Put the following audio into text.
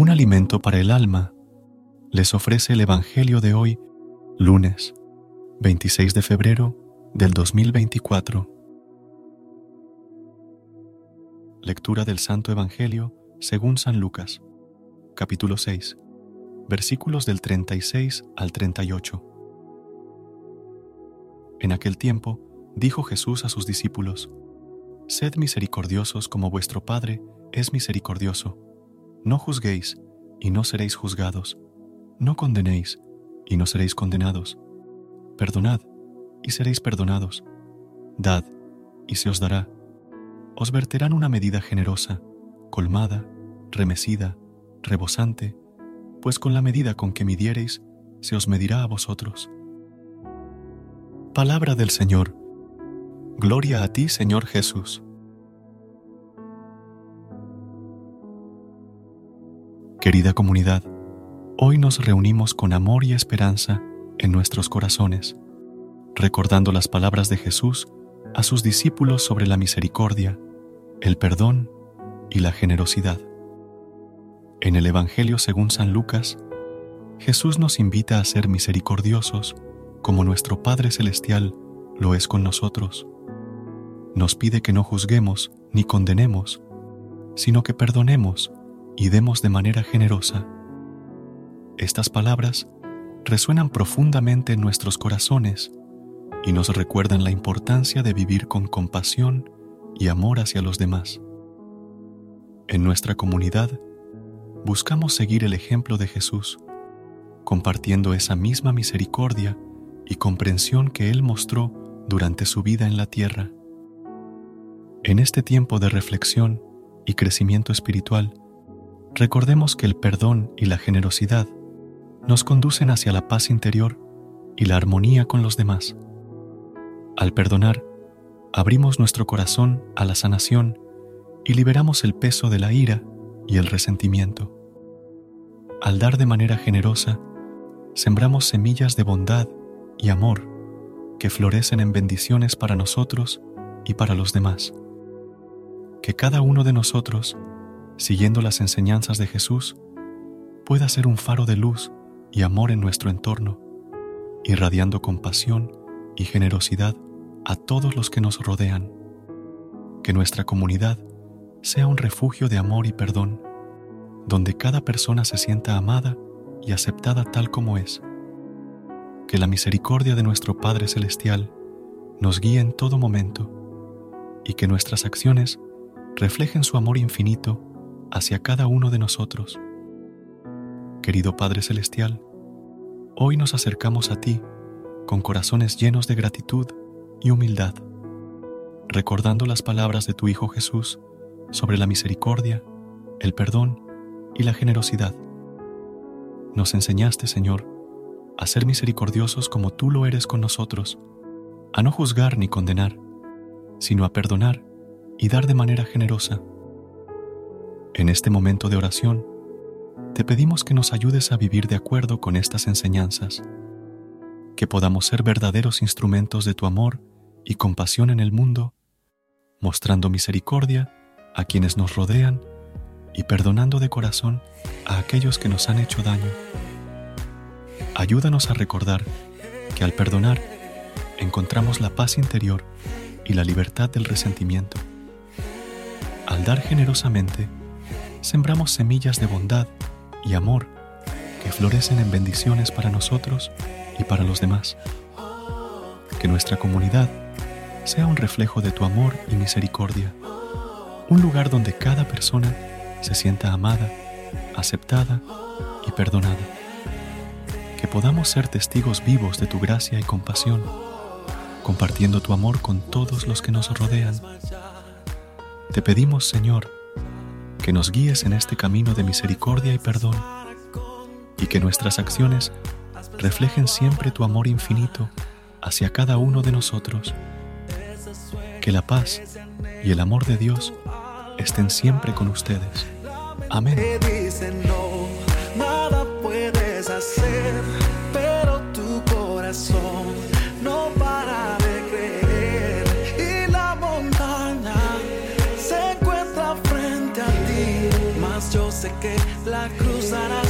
Un alimento para el alma les ofrece el Evangelio de hoy, lunes 26 de febrero del 2024. Lectura del Santo Evangelio según San Lucas, capítulo 6, versículos del 36 al 38. En aquel tiempo dijo Jesús a sus discípulos, Sed misericordiosos como vuestro Padre es misericordioso. No juzguéis, y no seréis juzgados. No condenéis, y no seréis condenados. Perdonad, y seréis perdonados. Dad, y se os dará. Os verterán una medida generosa, colmada, remecida, rebosante, pues con la medida con que midiereis, se os medirá a vosotros. Palabra del Señor. Gloria a ti, Señor Jesús. Querida comunidad, hoy nos reunimos con amor y esperanza en nuestros corazones, recordando las palabras de Jesús a sus discípulos sobre la misericordia, el perdón y la generosidad. En el Evangelio según San Lucas, Jesús nos invita a ser misericordiosos como nuestro Padre Celestial lo es con nosotros. Nos pide que no juzguemos ni condenemos, sino que perdonemos y demos de manera generosa. Estas palabras resuenan profundamente en nuestros corazones y nos recuerdan la importancia de vivir con compasión y amor hacia los demás. En nuestra comunidad, buscamos seguir el ejemplo de Jesús, compartiendo esa misma misericordia y comprensión que Él mostró durante su vida en la tierra. En este tiempo de reflexión y crecimiento espiritual, recordemos que el perdón y la generosidad nos conducen hacia la paz interior y la armonía con los demás. Al perdonar, abrimos nuestro corazón a la sanación y liberamos el peso de la ira y el resentimiento. Al dar de manera generosa, sembramos semillas de bondad y amor que florecen en bendiciones para nosotros y para los demás. Que cada uno de nosotros siguiendo las enseñanzas de Jesús, pueda ser un faro de luz y amor en nuestro entorno, irradiando compasión y generosidad a todos los que nos rodean. Que nuestra comunidad sea un refugio de amor y perdón, donde cada persona se sienta amada y aceptada tal como es. Que la misericordia de nuestro Padre Celestial nos guíe en todo momento y que nuestras acciones reflejen su amor infinito hacia cada uno de nosotros. Querido Padre Celestial, hoy nos acercamos a ti con corazones llenos de gratitud y humildad, recordando las palabras de tu Hijo Jesús sobre la misericordia, el perdón y la generosidad. Nos enseñaste, Señor, a ser misericordiosos como tú lo eres con nosotros, a no juzgar ni condenar, sino a perdonar y dar de manera generosa. En este momento de oración, te pedimos que nos ayudes a vivir de acuerdo con estas enseñanzas, que podamos ser verdaderos instrumentos de tu amor y compasión en el mundo, mostrando misericordia a quienes nos rodean y perdonando de corazón a aquellos que nos han hecho daño. Ayúdanos a recordar que al perdonar encontramos la paz interior y la libertad del resentimiento. Al dar generosamente, sembramos semillas de bondad y amor que florecen en bendiciones para nosotros y para los demás. Que nuestra comunidad sea un reflejo de tu amor y misericordia, un lugar donde cada persona se sienta amada, aceptada y perdonada. Que podamos ser testigos vivos de tu gracia y compasión, compartiendo tu amor con todos los que nos rodean. Te pedimos, Señor, que nos guíes en este camino de misericordia y perdón, y que nuestras acciones reflejen siempre tu amor infinito hacia cada uno de nosotros. Que la paz y el amor de Dios estén siempre con ustedes. Amén. nada puedes hacer, pero tu corazón que la cruzarás